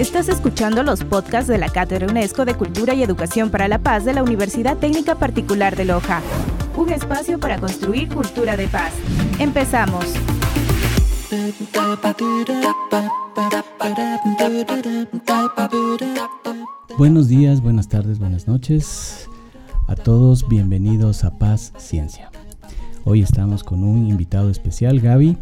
Estás escuchando los podcasts de la Cátedra UNESCO de Cultura y Educación para la Paz de la Universidad Técnica Particular de Loja. Un espacio para construir cultura de paz. Empezamos. Buenos días, buenas tardes, buenas noches a todos. Bienvenidos a Paz Ciencia. Hoy estamos con un invitado especial, Gaby.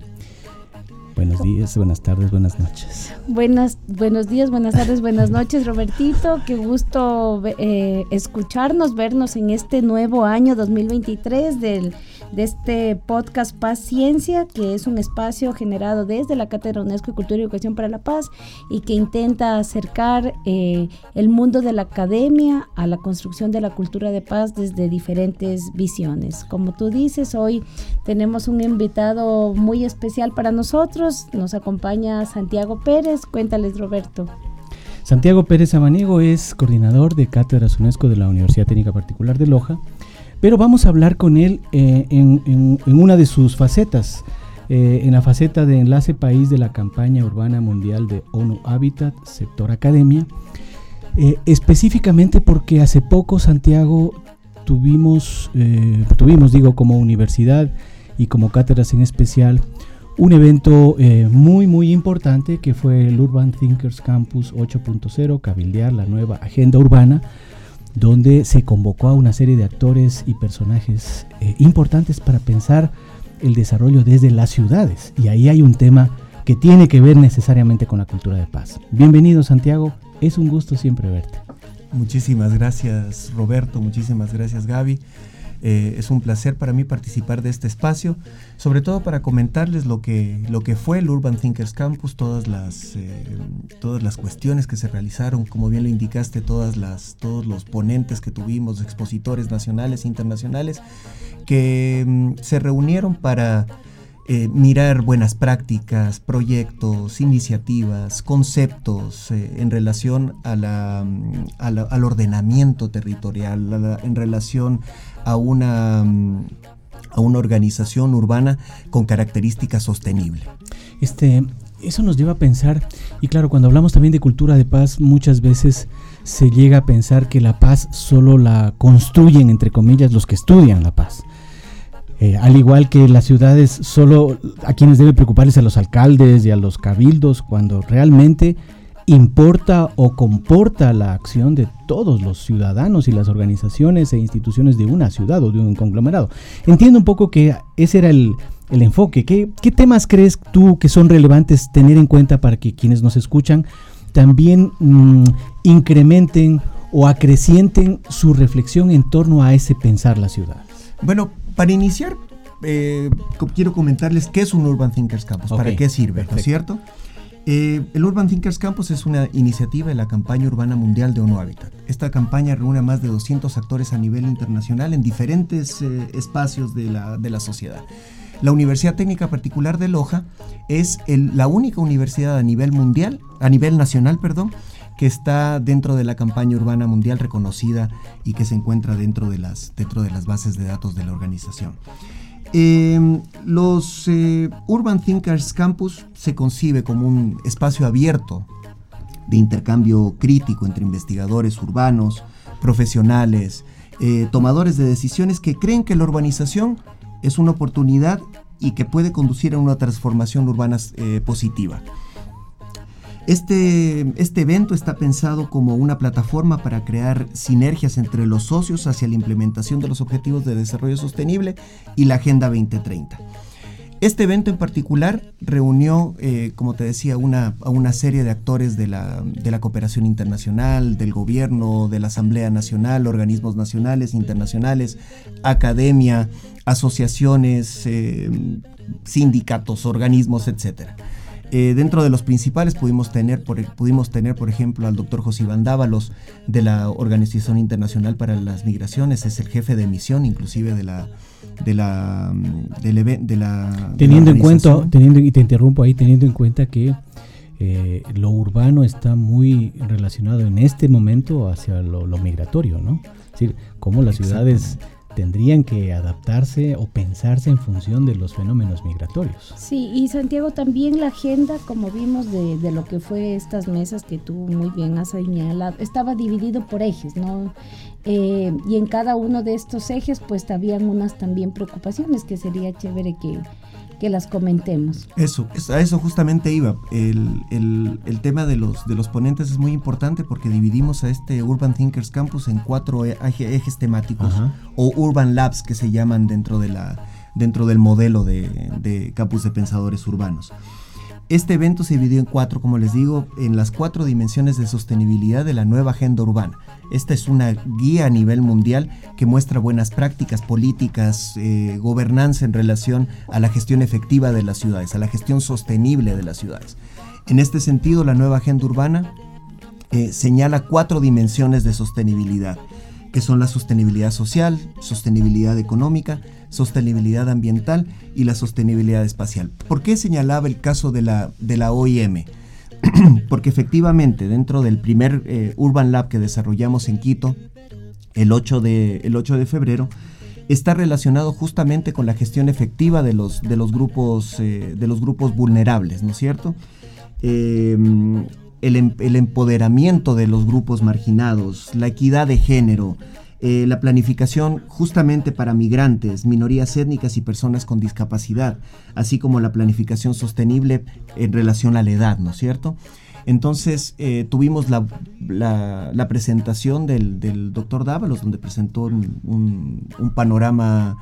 Buenos días, buenas tardes, buenas noches. Buenas, buenos días, buenas tardes, buenas noches, Robertito. Qué gusto eh, escucharnos, vernos en este nuevo año 2023 del de este podcast Paz Ciencia, que es un espacio generado desde la Cátedra UNESCO de Cultura y Educación para la Paz y que intenta acercar eh, el mundo de la academia a la construcción de la cultura de paz desde diferentes visiones. Como tú dices, hoy tenemos un invitado muy especial para nosotros. Nos acompaña Santiago Pérez. Cuéntales, Roberto. Santiago Pérez Amaniego es coordinador de Cátedras UNESCO de la Universidad Técnica Particular de Loja pero vamos a hablar con él eh, en, una de sus facetas, eh, en la faceta de enlace país de la campaña urbana mundial de ONU Habitat, sector academia, eh, específicamente porque hace poco Santiago tuvimos, tuvimos, digo, como universidad y como cátedras en especial, un evento muy muy importante que fue el Urban Thinkers Campus 8.0, cabildear la nueva agenda urbana, donde se convocó a una serie de actores y personajes eh, importantes para pensar el desarrollo desde las ciudades. Y ahí hay un tema que tiene que ver necesariamente con la cultura de paz. Bienvenido Santiago, es un gusto siempre verte. Muchísimas gracias Roberto, muchísimas gracias Gaby. Eh, es un placer para mí participar de este espacio, sobre todo para comentarles lo que, lo que fue el Urban Thinkers Campus, todas las, eh, todas las cuestiones que se realizaron, como bien lo indicaste, todas las, todos los ponentes que tuvimos, expositores nacionales e internacionales, que mm, se reunieron para eh, mirar buenas prácticas, proyectos, iniciativas, conceptos en relación a la, mm, al ordenamiento territorial, en relación a una, mm, a una organización urbana con características sostenible. Este, eso nos lleva a pensar, y claro, cuando hablamos también de cultura de paz, muchas veces se llega a pensar que la paz solo la construyen, entre comillas, los que estudian la paz. Eh, al igual que las ciudades, solo a quienes debe preocuparles a los alcaldes y a los cabildos, cuando realmente importa o comporta la acción de todos los ciudadanos y las organizaciones e instituciones de una ciudad o de un conglomerado. Entiendo un poco que ese era el, enfoque. ¿Qué, temas crees tú que son relevantes tener en cuenta para que quienes nos escuchan también mm, incrementen o acrecienten su reflexión en torno a ese pensar la ciudad? Bueno, para iniciar, eh, quiero comentarles qué es un Urban Thinkers Campus, para qué sirve, ¿no es cierto? Eh, el Urban Thinkers Campus es una iniciativa de la campaña urbana mundial de ONU Habitat. Esta campaña reúne a más de 200 actores a nivel internacional en diferentes eh, espacios de la, sociedad. La Universidad Técnica Particular de Loja es la única universidad a nivel mundial, a nivel nacional, perdón, que está dentro de la campaña urbana mundial reconocida y que se encuentra dentro de las, dentro de las bases de datos de la organización. Em, los eh, Urban Thinkers Campus se concibe como un espacio abierto de intercambio crítico entre investigadores urbanos, profesionales, eh, tomadores de decisiones que creen que la urbanización es una oportunidad y que puede conducir a una transformación urbana eh, positiva. Este, este evento está pensado como una plataforma para crear sinergias entre los socios hacia la implementación de los Objetivos de Desarrollo Sostenible y la Agenda 2030. Este evento en particular reunió, eh, como te decía, una, a una serie de actores de la, cooperación internacional, del gobierno, de la Asamblea Nacional, organismos nacionales, internacionales, academia, asociaciones, eh, sindicatos, organismos, etcétera. Eh, dentro de los principales pudimos tener, por, pudimos tener, por ejemplo, al doctor José Iván Dávalos de la Organización Internacional para las Migraciones, es el jefe de misión inclusive de la de la de la teniendo en cuenta teniendo y te interrumpo ahí teniendo en cuenta que eh, lo urbano está muy relacionado en este momento hacia lo, migratorio, ¿no? Es decir, cómo las ciudades tendrían que adaptarse o pensarse en función de los fenómenos migratorios. Sí, y Santiago también la agenda, como vimos de, de lo que fue estas mesas que tú muy bien has señalado, estaba dividido por ejes, ¿no? Eh, y en cada uno de estos ejes pues habían unas también preocupaciones que sería chévere que, que las comentemos. Eso, a eso justamente iba. El, el, el, tema de los, de los ponentes es muy importante porque dividimos a este Urban Thinkers Campus en cuatro e, ejes temáticos Ajá. o Urban Labs que se llaman dentro, de la, dentro del modelo de, de campus de pensadores urbanos. Este evento se dividió en cuatro, como les digo, en las cuatro dimensiones de sostenibilidad de la nueva agenda urbana. Esta es una guía a nivel mundial que muestra buenas prácticas, políticas, eh, gobernanza en relación a la gestión efectiva de las ciudades, a la gestión sostenible de las ciudades. En este sentido, la nueva agenda urbana eh, señala cuatro dimensiones de sostenibilidad, que son la sostenibilidad social, sostenibilidad económica, sostenibilidad ambiental y la sostenibilidad espacial. ¿Por qué señalaba el caso de la, de la OIM? Porque efectivamente dentro del primer eh, Urban Lab que desarrollamos en Quito, el 8 de, el 8 de febrero, está relacionado justamente con la gestión efectiva de los, de los, grupos, eh, de los grupos vulnerables, ¿no es cierto? Eh, el, el, empoderamiento de los grupos marginados, la equidad de género, eh, la planificación justamente para migrantes, minorías étnicas y personas con discapacidad, así como la planificación sostenible en relación a la edad, ¿no es cierto? Entonces eh, tuvimos la, la, presentación del, del, doctor Dávalos, donde presentó un, un panorama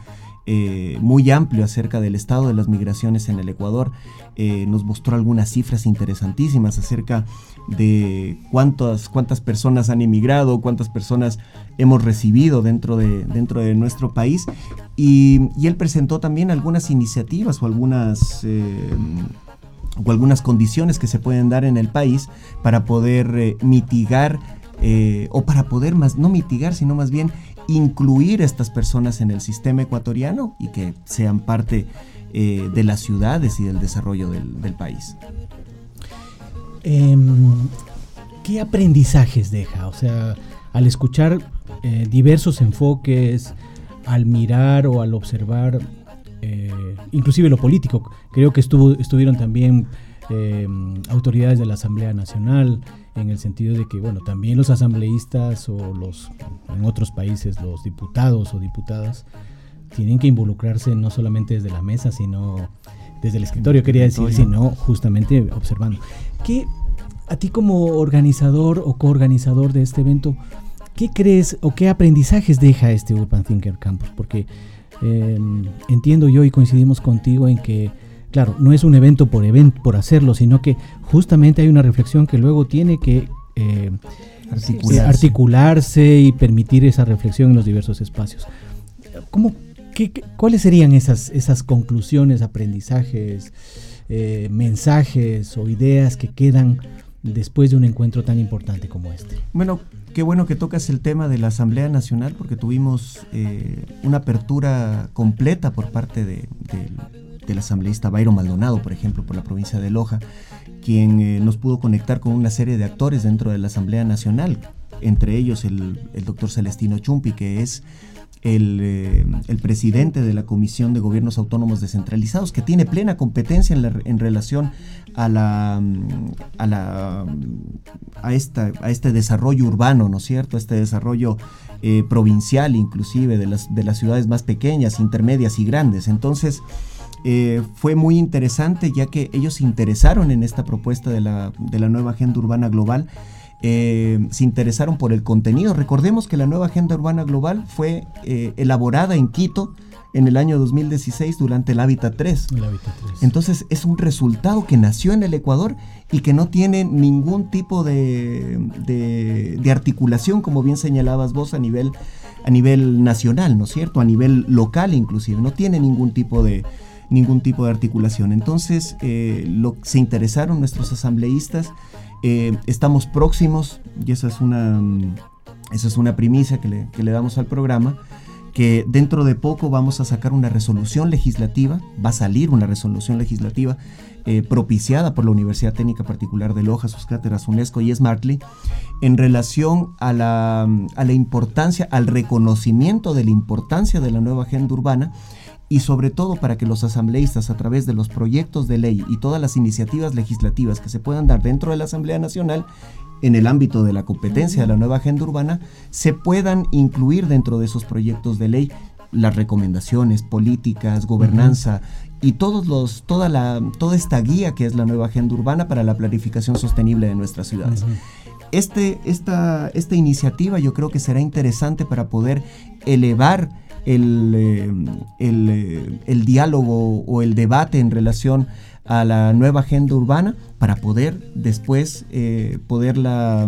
eh, muy amplio acerca del estado de las migraciones en el Ecuador. Eh, nos mostró algunas cifras interesantísimas acerca de cuántas, cuántas personas han emigrado, cuántas personas hemos recibido dentro de, dentro de nuestro país. Y, él presentó también algunas iniciativas o algunas... Eh, o algunas condiciones que se pueden dar en el país para poder mitigar o para poder más, no mitigar, sino más bien incluir a estas personas en el sistema ecuatoriano y que sean parte eh, de las ciudades y del desarrollo del, país. Eh, ¿Qué aprendizajes deja? O sea, al escuchar eh, diversos enfoques, al mirar o al observar, eh, inclusive lo político, creo que estuvo, estuvieron también eh, autoridades de la Asamblea Nacional, en el sentido de que, bueno, también los asambleístas o los, en otros países, los diputados o diputadas, tienen que involucrarse no solamente desde la mesa, sino desde el escritorio, quería decir, sino justamente observando. ¿Qué, a ti como organizador o coorganizador de este evento, qué crees o qué aprendizajes deja este Urban Thinker Campus? Porque eh, entiendo yo y coincidimos contigo en que claro, no es un evento por evento, por hacerlo, sino que justamente hay una reflexión que luego tiene que eh, articularse. articularse. y permitir esa reflexión en los diversos espacios. ¿Cómo, qué, qué, ¿Cuáles serían esas, esas conclusiones, aprendizajes, eh, mensajes o ideas que quedan después de un encuentro tan importante como este? Bueno, qué bueno que tocas el tema de la Asamblea Nacional porque tuvimos eh, una apertura completa por parte de, de del asambleísta Bayro Maldonado, por ejemplo, por la provincia de Loja, quien eh, nos pudo conectar con una serie de actores dentro de la Asamblea Nacional, entre ellos el, doctor Celestino Chumpi, que es el, eh, el, presidente de la Comisión de Gobiernos Autónomos Descentralizados, que tiene plena competencia en, la, en relación a, la, a, la, a, esta, a este desarrollo urbano, ¿no es cierto? Este desarrollo eh, provincial, inclusive, de las, de las ciudades más pequeñas, intermedias y grandes. Entonces, eh, fue muy interesante ya que ellos se interesaron en esta propuesta de la, de la nueva agenda urbana global. Eh, se interesaron por el contenido. Recordemos que la nueva agenda urbana global fue eh, elaborada en Quito en el año 2016 durante el Hábitat 3. el Hábitat 3. Entonces es un resultado que nació en el Ecuador y que no tiene ningún tipo de, de, de articulación, como bien señalabas vos, a nivel, a nivel nacional, ¿no es cierto? A nivel local inclusive. No tiene ningún tipo de, ningún tipo de articulación. Entonces, eh, se interesaron nuestros asambleístas, eh, estamos próximos, y esa es una, esa es una primicia que le, que le damos al programa, que dentro de poco vamos a sacar una resolución legislativa, va a salir una resolución legislativa eh, propiciada por la Universidad Técnica Particular de Loja, sus cátedras UNESCO y Smartly, en relación a la, a la importancia, al reconocimiento de la importancia de la nueva agenda urbana y sobre todo para que los asambleístas a través de los proyectos de ley y todas las iniciativas legislativas que se puedan dar dentro de la Asamblea Nacional en el ámbito de la competencia de la nueva agenda urbana se puedan incluir dentro de esos proyectos de ley las recomendaciones, políticas, gobernanza y todos los, toda, la, toda esta guía que es la nueva agenda urbana para la planificación sostenible de nuestras ciudades. este, esta, esta iniciativa yo creo que será interesante para poder elevar el, eh, eh, el, diálogo o el debate en relación a la nueva agenda urbana para poder después eh, poderla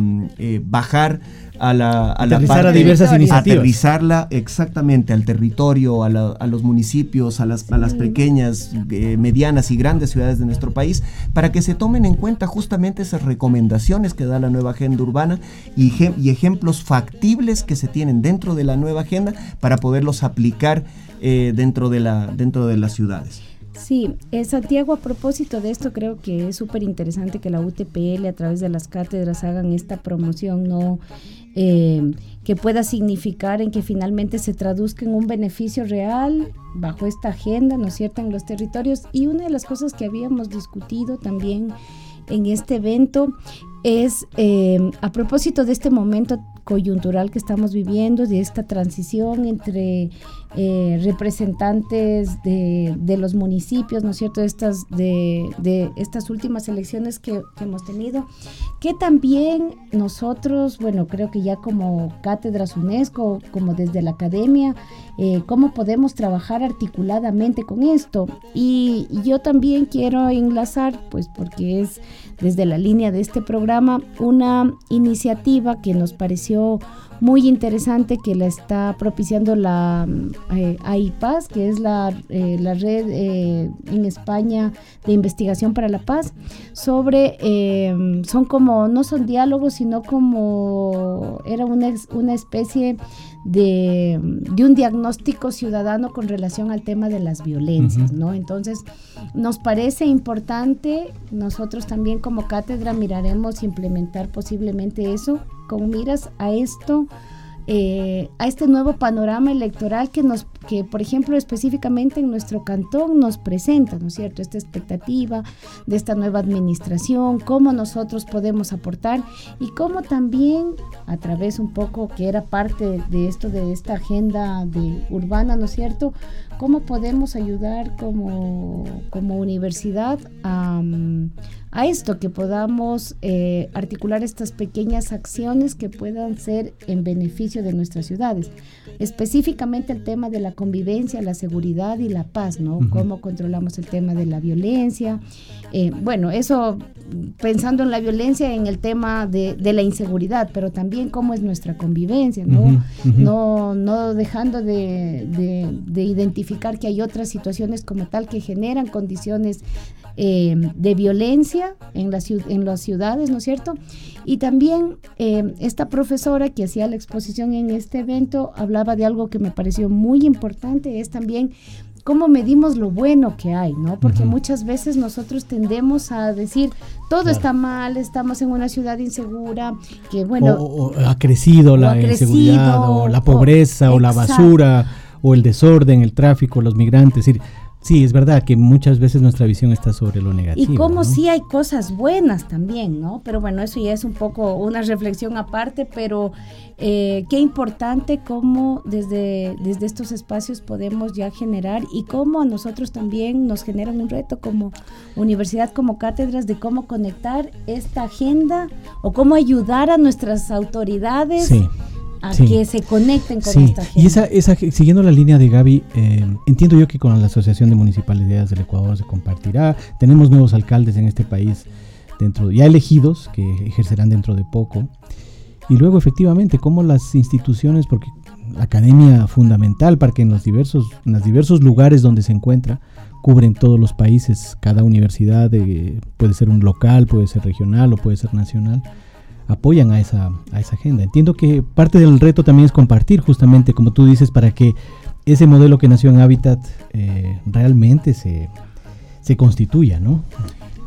bajar a la, a la parte, a diversas iniciativas. Aterrizarla exactamente al territorio, a, los municipios, a las, a las pequeñas, medianas y grandes ciudades de nuestro país, para que se tomen en cuenta justamente esas recomendaciones que da la nueva agenda urbana y, y ejemplos factibles que se tienen dentro de la nueva agenda para poderlos aplicar eh, dentro, de la, dentro de las ciudades. Sí, eh, Santiago, a propósito de esto, creo que es súper interesante que la UTPL a través de las cátedras hagan esta promoción, ¿no? Eh, que pueda significar en que finalmente se traduzca en un beneficio real bajo esta agenda, ¿no es cierto?, en los territorios. Y una de las cosas que habíamos discutido también en este evento es eh, a propósito de este momento coyuntural que estamos viviendo, de esta transición entre eh, representantes de, los municipios, ¿no es cierto?, de estas, de, estas últimas elecciones que, hemos tenido, que también nosotros, bueno, creo que ya como cátedras UNESCO, como desde la academia, eh, cómo podemos trabajar articuladamente con esto. Y yo también quiero enlazar, pues porque es desde la línea de este programa, una iniciativa que nos pareció muy interesante que la está propiciando la eh, AIPAS, que es la, eh, la red eh, en España de investigación para la paz, sobre, son como, no son diálogos, sino como, era una, una especie de, un diagnóstico ciudadano con relación al tema de las violencias, ¿no? Entonces, nos parece importante, nosotros también como cátedra miraremos implementar posiblemente eso, con miras a esto eh, a este nuevo panorama electoral que nos, que por ejemplo específicamente en nuestro cantón nos presenta, ¿no es cierto? Esta expectativa de esta nueva administración, cómo nosotros podemos aportar y cómo también a través un poco que era parte de esto, de esta agenda urbana, ¿no es cierto? Cómo podemos ayudar como, como universidad a a esto, que podamos eh, articular estas pequeñas acciones que puedan ser en beneficio de nuestras ciudades. Específicamente el tema de la convivencia, la seguridad y la paz, ¿no? Cómo controlamos el tema de la violencia. Eh, bueno, eso pensando en la violencia, en el tema de, la inseguridad, pero también cómo es nuestra convivencia, ¿no? no, no dejando de, de identificar que hay otras situaciones como tal que generan condiciones eh, de violencia en, la, en las ciudades, ¿no es cierto? Y también eh, esta profesora que hacía la exposición en este evento hablaba de algo que me pareció muy importante, es también cómo medimos lo bueno que hay, ¿no? Porque muchas veces nosotros tendemos a decir, todo está mal, estamos en una ciudad insegura, que bueno... O, ha crecido la inseguridad, o la pobreza, o, la basura, o el desorden, el tráfico, los migrantes, es decir, Sí, es verdad que muchas veces nuestra visión está sobre lo negativo. Y como sí hay cosas buenas también, ¿no? Pero bueno, eso ya es un poco una reflexión aparte, pero eh, qué importante cómo desde, desde estos espacios podemos ya generar y cómo a nosotros también nos generan un reto como universidad, como cátedras, de cómo conectar esta agenda o cómo ayudar a nuestras autoridades. Sí a que se conecten con esta gente. Y esa, esa, siguiendo la línea de Gaby, eh, entiendo yo que con la Asociación de Municipalidades del Ecuador se compartirá. Tenemos nuevos alcaldes en este país dentro ya elegidos que ejercerán dentro de poco. Y luego efectivamente cómo las instituciones, porque la academia fundamental para que en los diversos, en los diversos lugares donde se encuentra, cubren todos los países, cada universidad eh, puede ser un local, puede ser regional o puede ser nacional apoyan a esa, a esa agenda. Entiendo que parte del reto también es compartir justamente, como tú dices, para que ese modelo que nació en Habitat eh, realmente se, se constituya, ¿no?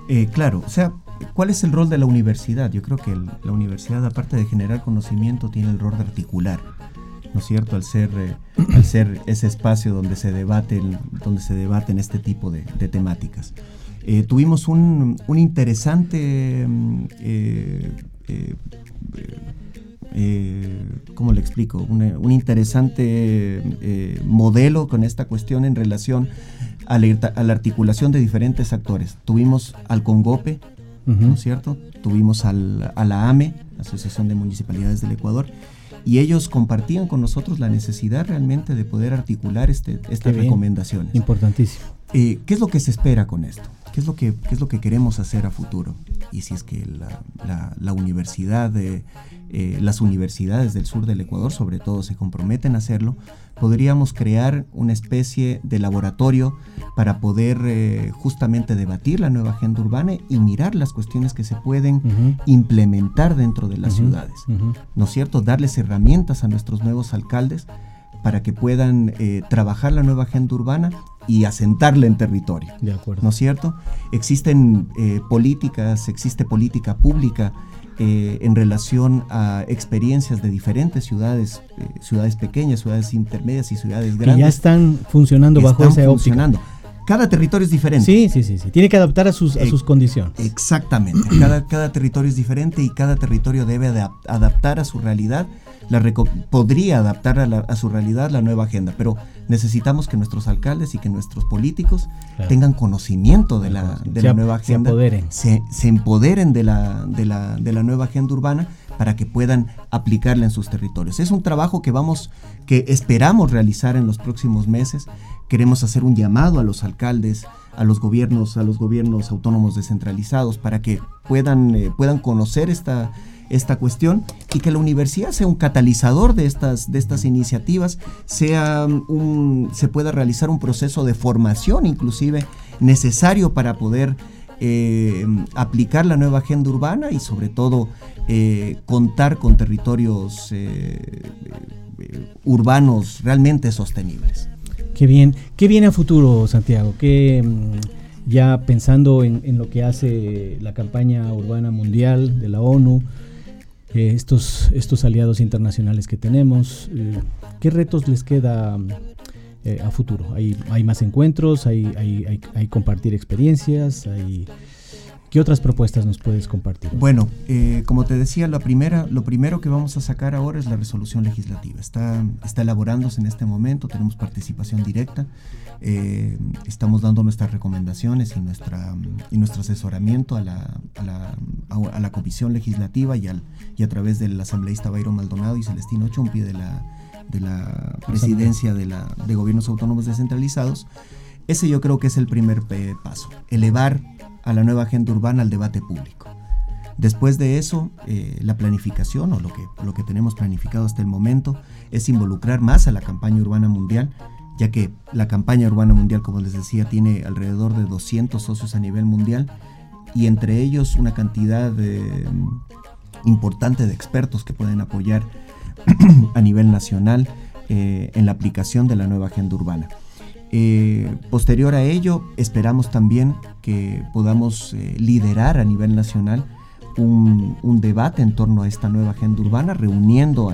Eh, claro, o sea, ¿cuál es el rol de la universidad? Yo creo que la universidad, aparte de generar conocimiento, tiene el rol de articular. ¿no es cierto? Al ser, eh, al ser ese espacio donde se debaten, donde se debaten este tipo de, temáticas. Eh, tuvimos un, un interesante, mm, eh, ¿cómo le explico? un interesante modelo con esta cuestión en relación a la, articulación de diferentes actores. Tuvimos al Congope, ¿no es cierto? Tuvimos al, a la AME, Asociación de Municipalidades del Ecuador, y ellos compartían con nosotros la necesidad realmente de poder articular este, estas recomendaciones. Importantísimo. Eh, ¿Qué es lo que se espera con esto? ¿Qué es lo que, qué es lo que queremos hacer a futuro? Y si es que la, la, universidad, de, eh, las universidades del sur del Ecuador sobre todo se comprometen a hacerlo, podríamos crear una especie de laboratorio para poder eh, justamente debatir la nueva agenda urbana y mirar las cuestiones que se pueden implementar dentro de las ciudades. ¿No es cierto? Darles herramientas a nuestros nuevos alcaldes para que puedan eh, trabajar la nueva agenda urbana y asentarla en territorio. De acuerdo. ¿No es cierto? Existen eh, políticas, existe política pública eh, en relación a experiencias de diferentes ciudades, ciudades pequeñas, ciudades intermedias y ciudades grandes. Que ya están funcionando bajo esa funcionando. Cada territorio es diferente. Sí, sí, sí, sí. Tiene que adaptar a sus, a sus condiciones. Exactamente. cada, cada territorio es diferente y cada territorio debe adaptar a su realidad podría adaptar a, su realidad la nueva agenda, pero necesitamos que nuestros alcaldes y que nuestros políticos tengan conocimiento de la, de la nueva agenda, se empoderen, se, empoderen de la, de, la, de la nueva agenda urbana para que puedan aplicarla en sus territorios. Es un trabajo que vamos, que esperamos realizar en los próximos meses. Queremos hacer un llamado a los alcaldes, a los gobiernos, a los gobiernos autónomos descentralizados para que puedan, eh, puedan conocer esta, esta cuestión y que la universidad sea un catalizador de estas, de estas iniciativas, sea un, se pueda realizar un proceso de formación inclusive necesario para poder eh, aplicar la nueva agenda urbana y sobre todo eh, contar con territorios urbanos realmente sostenibles. Qué bien, qué viene a futuro, Santiago, que mm, ya pensando en, en, lo que hace la campaña urbana mundial de la ONU, eh, estos, estos aliados internacionales que tenemos. Eh, ¿Qué retos les queda eh, a futuro? ¿Hay, ¿Hay, más encuentros? ¿Hay, hay, hay, compartir experiencias? ¿Hay, ¿Qué otras propuestas nos puedes compartir? Bueno, eh, como te decía, la primera, lo primero que vamos a sacar ahora es la resolución legislativa. Está, está elaborándose en este momento, tenemos participación directa, eh, estamos dando nuestras recomendaciones y, nuestra, y nuestro asesoramiento a la, a la, a la comisión legislativa y, al, y a través del asambleísta Bayro Maldonado y Celestino Chumpi de la, de la presidencia de, la, de gobiernos autónomos descentralizados. Ese yo creo que es el primer paso, elevar a la nueva agenda urbana al debate público. Después de eso, eh, la planificación o lo que, lo que tenemos planificado hasta el momento es involucrar más a la campaña urbana mundial, ya que la campaña urbana mundial, como les decía, tiene alrededor de 200 socios a nivel mundial y entre ellos una cantidad mm, importante de expertos que pueden apoyar a nivel nacional eh, en la aplicación de la nueva agenda urbana. Eh, posterior a ello, esperamos también que podamos eh, liderar a nivel nacional un, debate en torno a esta nueva agenda urbana, reuniendo a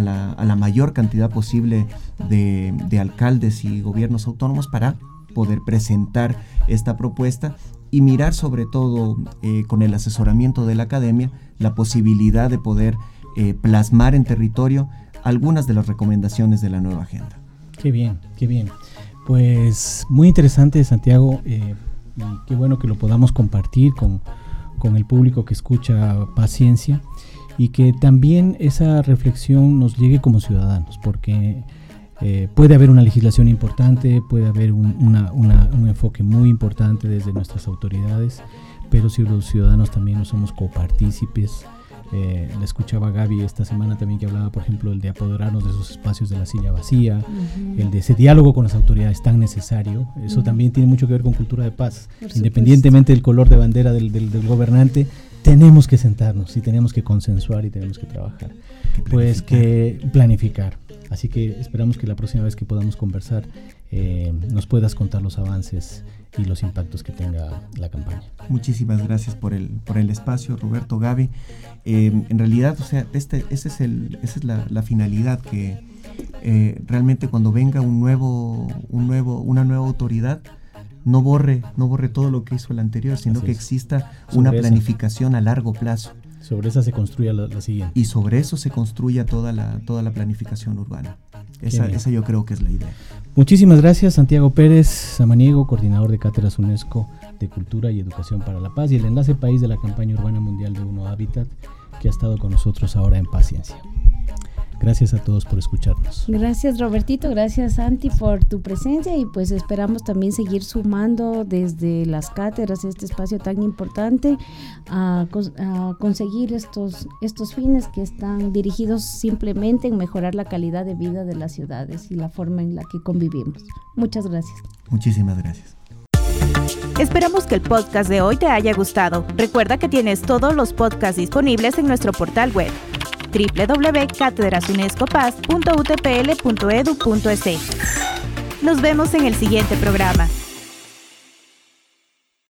la, mayor cantidad posible de, alcaldes y gobiernos autónomos para poder presentar esta propuesta y mirar sobre todo eh, con el asesoramiento de la academia la posibilidad de poder plasmar en territorio algunas de las recomendaciones de la nueva agenda. Qué bien, qué bien. Pues muy interesante, Santiago, eh, y qué bueno que lo podamos compartir con, el público que escucha Paciencia y que también esa reflexión nos llegue como ciudadanos, porque eh, puede haber una legislación importante, puede haber un, un enfoque muy importante desde nuestras autoridades, pero si los ciudadanos también no somos copartícipes, eh, la escuchaba Gaby esta semana también que hablaba, por ejemplo, el de apoderarnos de esos espacios de la silla vacía, el de ese diálogo con las autoridades tan necesario. Eso también tiene mucho que ver con cultura de paz. Independientemente del color de bandera del, del, gobernante, tenemos que sentarnos y tenemos que consensuar y tenemos que trabajar. Pues que planificar. Así que esperamos que la próxima vez que podamos conversar eh, nos puedas contar los avances y los impactos que tenga la campaña. Muchísimas gracias por el, por el espacio, Roberto Gaby. Eh, en realidad, o sea, este, ese es el, esa es la, finalidad que eh, realmente cuando venga un nuevo, un nuevo, una nueva autoridad, no borre, no borre todo lo que hizo el anterior, sino que exista una planificación a largo plazo. Sobre esa se construya la, siguiente. Y sobre eso se construya toda la, toda la planificación urbana. Esa, esa, yo creo que es la idea. Muchísimas gracias, Santiago Pérez Samaniego, coordinador de Cátedras UNESCO de Cultura y Educación para la Paz y el enlace país de la campaña urbana mundial de Uno Hábitat, que ha estado con nosotros ahora en Paciencia. Gracias a todos por escucharnos. Gracias Robertito, gracias Santi por tu presencia y pues esperamos también seguir sumando desde las cátedras este espacio tan importante a, conseguir estos, estos fines que están dirigidos simplemente en mejorar la calidad de vida de las ciudades y la forma en la que convivimos. Muchas gracias. Muchísimas gracias. Esperamos que el podcast de hoy te haya gustado. Recuerda que tienes todos los podcasts disponibles en nuestro portal web www.catedrasunescopaz.utpl.edu.es. Nos vemos en el siguiente programa.